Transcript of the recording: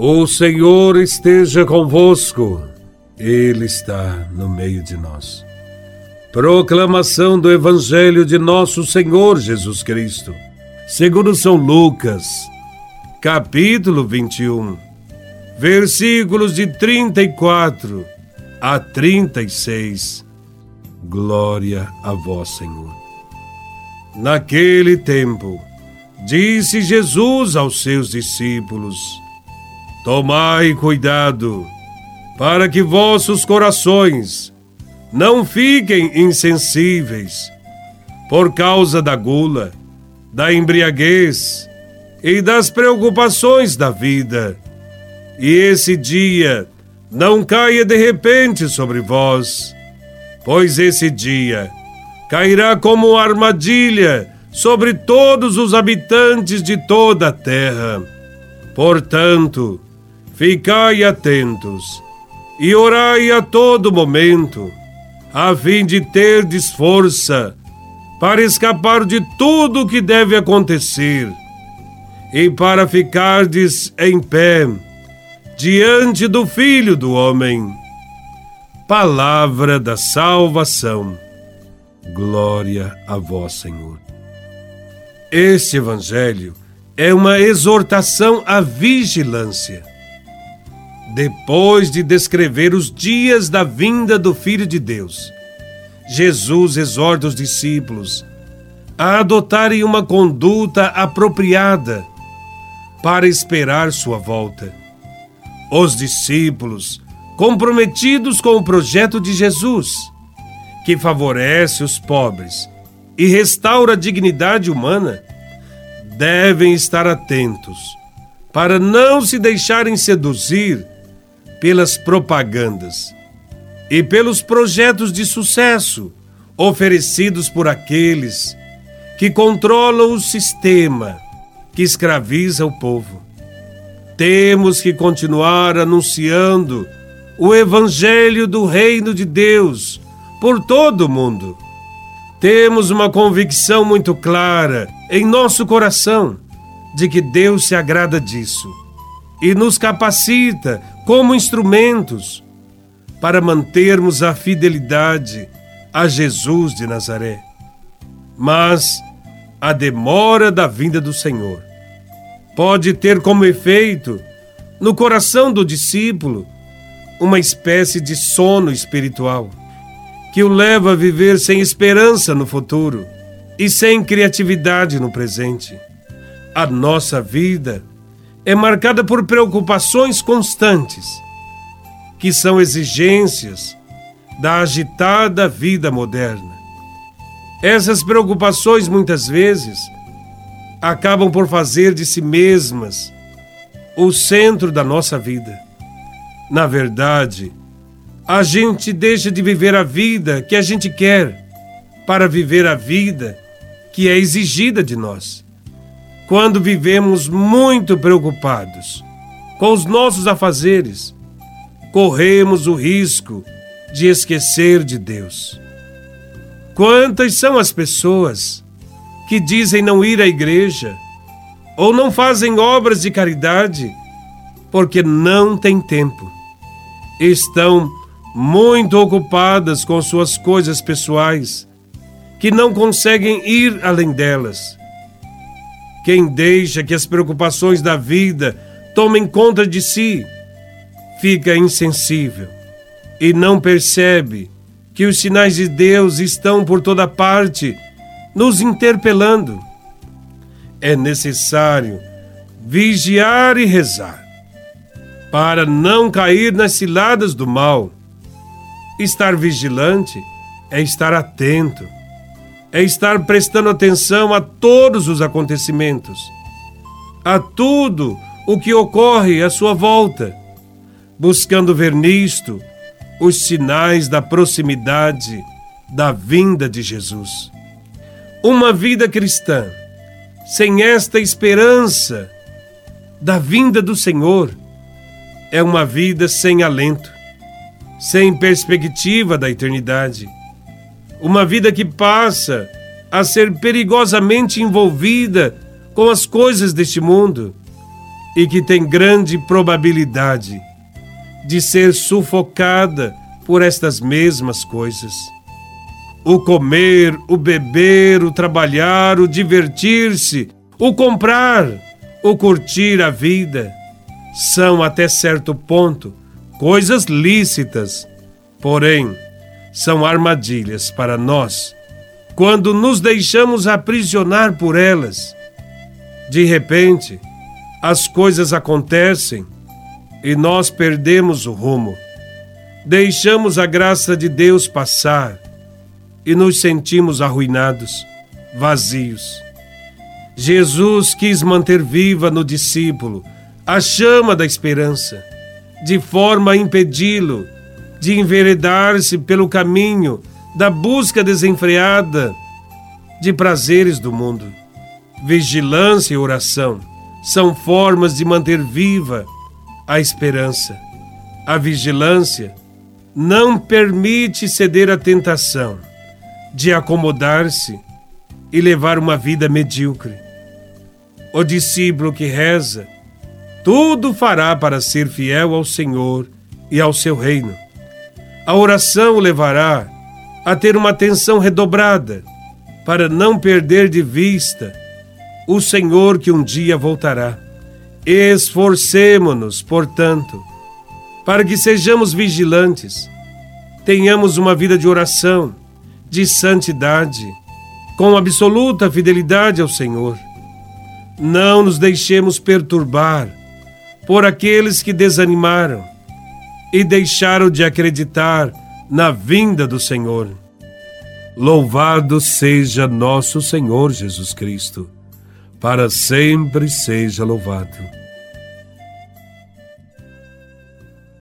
O Senhor esteja convosco, Ele está no meio de nós. Proclamação do Evangelho de Nosso Senhor Jesus Cristo, segundo São Lucas, capítulo 21, versículos de 34 a 36. Glória a Vós, Senhor. Naquele tempo, disse Jesus aos seus discípulos: Tomai cuidado, para que vossos corações não fiquem insensíveis por causa da gula, da embriaguez e das preocupações da vida. E esse dia não caia de repente sobre vós, pois esse dia cairá como armadilha sobre todos os habitantes de toda a terra. Portanto, ficai atentos e orai a todo momento, a fim de terdes força para escapar de tudo o que deve acontecer e para ficardes em pé diante do Filho do Homem. Palavra da salvação. Glória a vós, Senhor. Este Evangelho é uma exortação à vigilância. Depois de descrever os dias da vinda do Filho de Deus, Jesus exorta os discípulos a adotarem uma conduta apropriada para esperar sua volta. Os discípulos, comprometidos com o projeto de Jesus, que favorece os pobres e restaura a dignidade humana, devem estar atentos para não se deixarem seduzir pelas propagandas e pelos projetos de sucesso oferecidos por aqueles que controlam o sistema que escraviza o povo. Temos que continuar anunciando o Evangelho do Reino de Deus por todo o mundo. Temos uma convicção muito clara em nosso coração de que Deus se agrada disso e nos capacita como instrumentos para mantermos a fidelidade a Jesus de Nazaré. Mas a demora da vinda do Senhor pode ter como efeito, no coração do discípulo, uma espécie de sono espiritual que o leva a viver sem esperança no futuro e sem criatividade no presente. A nossa vida é marcada por preocupações constantes, que são exigências da agitada vida moderna. Essas preocupações muitas vezes acabam por fazer de si mesmas o centro da nossa vida. Na verdade, a gente deixa de viver a vida que a gente quer para viver a vida que é exigida de nós. Quando vivemos muito preocupados com os nossos afazeres, corremos o risco de esquecer de Deus. Quantas são as pessoas que dizem não ir à igreja ou não fazem obras de caridade porque não têm tempo? Estão muito ocupadas com suas coisas pessoais, que não conseguem ir além delas. Quem deixa que as preocupações da vida tomem conta de si, fica insensível e não percebe que os sinais de Deus estão por toda parte, nos interpelando. É necessário vigiar e rezar, para não cair nas ciladas do mal Estar vigilante é estar atento, é estar prestando atenção a todos os acontecimentos, a tudo o que ocorre à sua volta, buscando ver nisto os sinais da proximidade da vinda de Jesus. Uma vida cristã sem esta esperança da vinda do Senhor é uma vida sem alento sem perspectiva da eternidade. Uma vida que passa a ser perigosamente envolvida com as coisas deste mundo e que tem grande probabilidade de ser sufocada por estas mesmas coisas. O comer, o beber, o trabalhar, o divertir-se, o comprar, o curtir a vida são até certo ponto coisas lícitas, porém são armadilhas para nós quando nos deixamos aprisionar por elas. De repente, as coisas acontecem e nós perdemos o rumo. Deixamos a graça de Deus passar e nos sentimos arruinados, vazios. Jesus quis manter viva no discípulo a chama da esperança, de forma a impedi-lo de enveredar-se pelo caminho da busca desenfreada de prazeres do mundo. Vigilância e oração são formas de manter viva a esperança. A vigilância não permite ceder à tentação de acomodar-se e levar uma vida medíocre. O discípulo que reza, tudo fará para ser fiel ao Senhor e ao seu reino. A oração o levará a ter uma atenção redobrada para não perder de vista o Senhor que um dia voltará. Esforcemo-nos, portanto, para que sejamos vigilantes, tenhamos uma vida de oração, de santidade, com absoluta fidelidade ao Senhor. Não nos deixemos perturbar por aqueles que desanimaram e deixaram de acreditar na vinda do Senhor. Louvado seja nosso Senhor Jesus Cristo, para sempre seja louvado.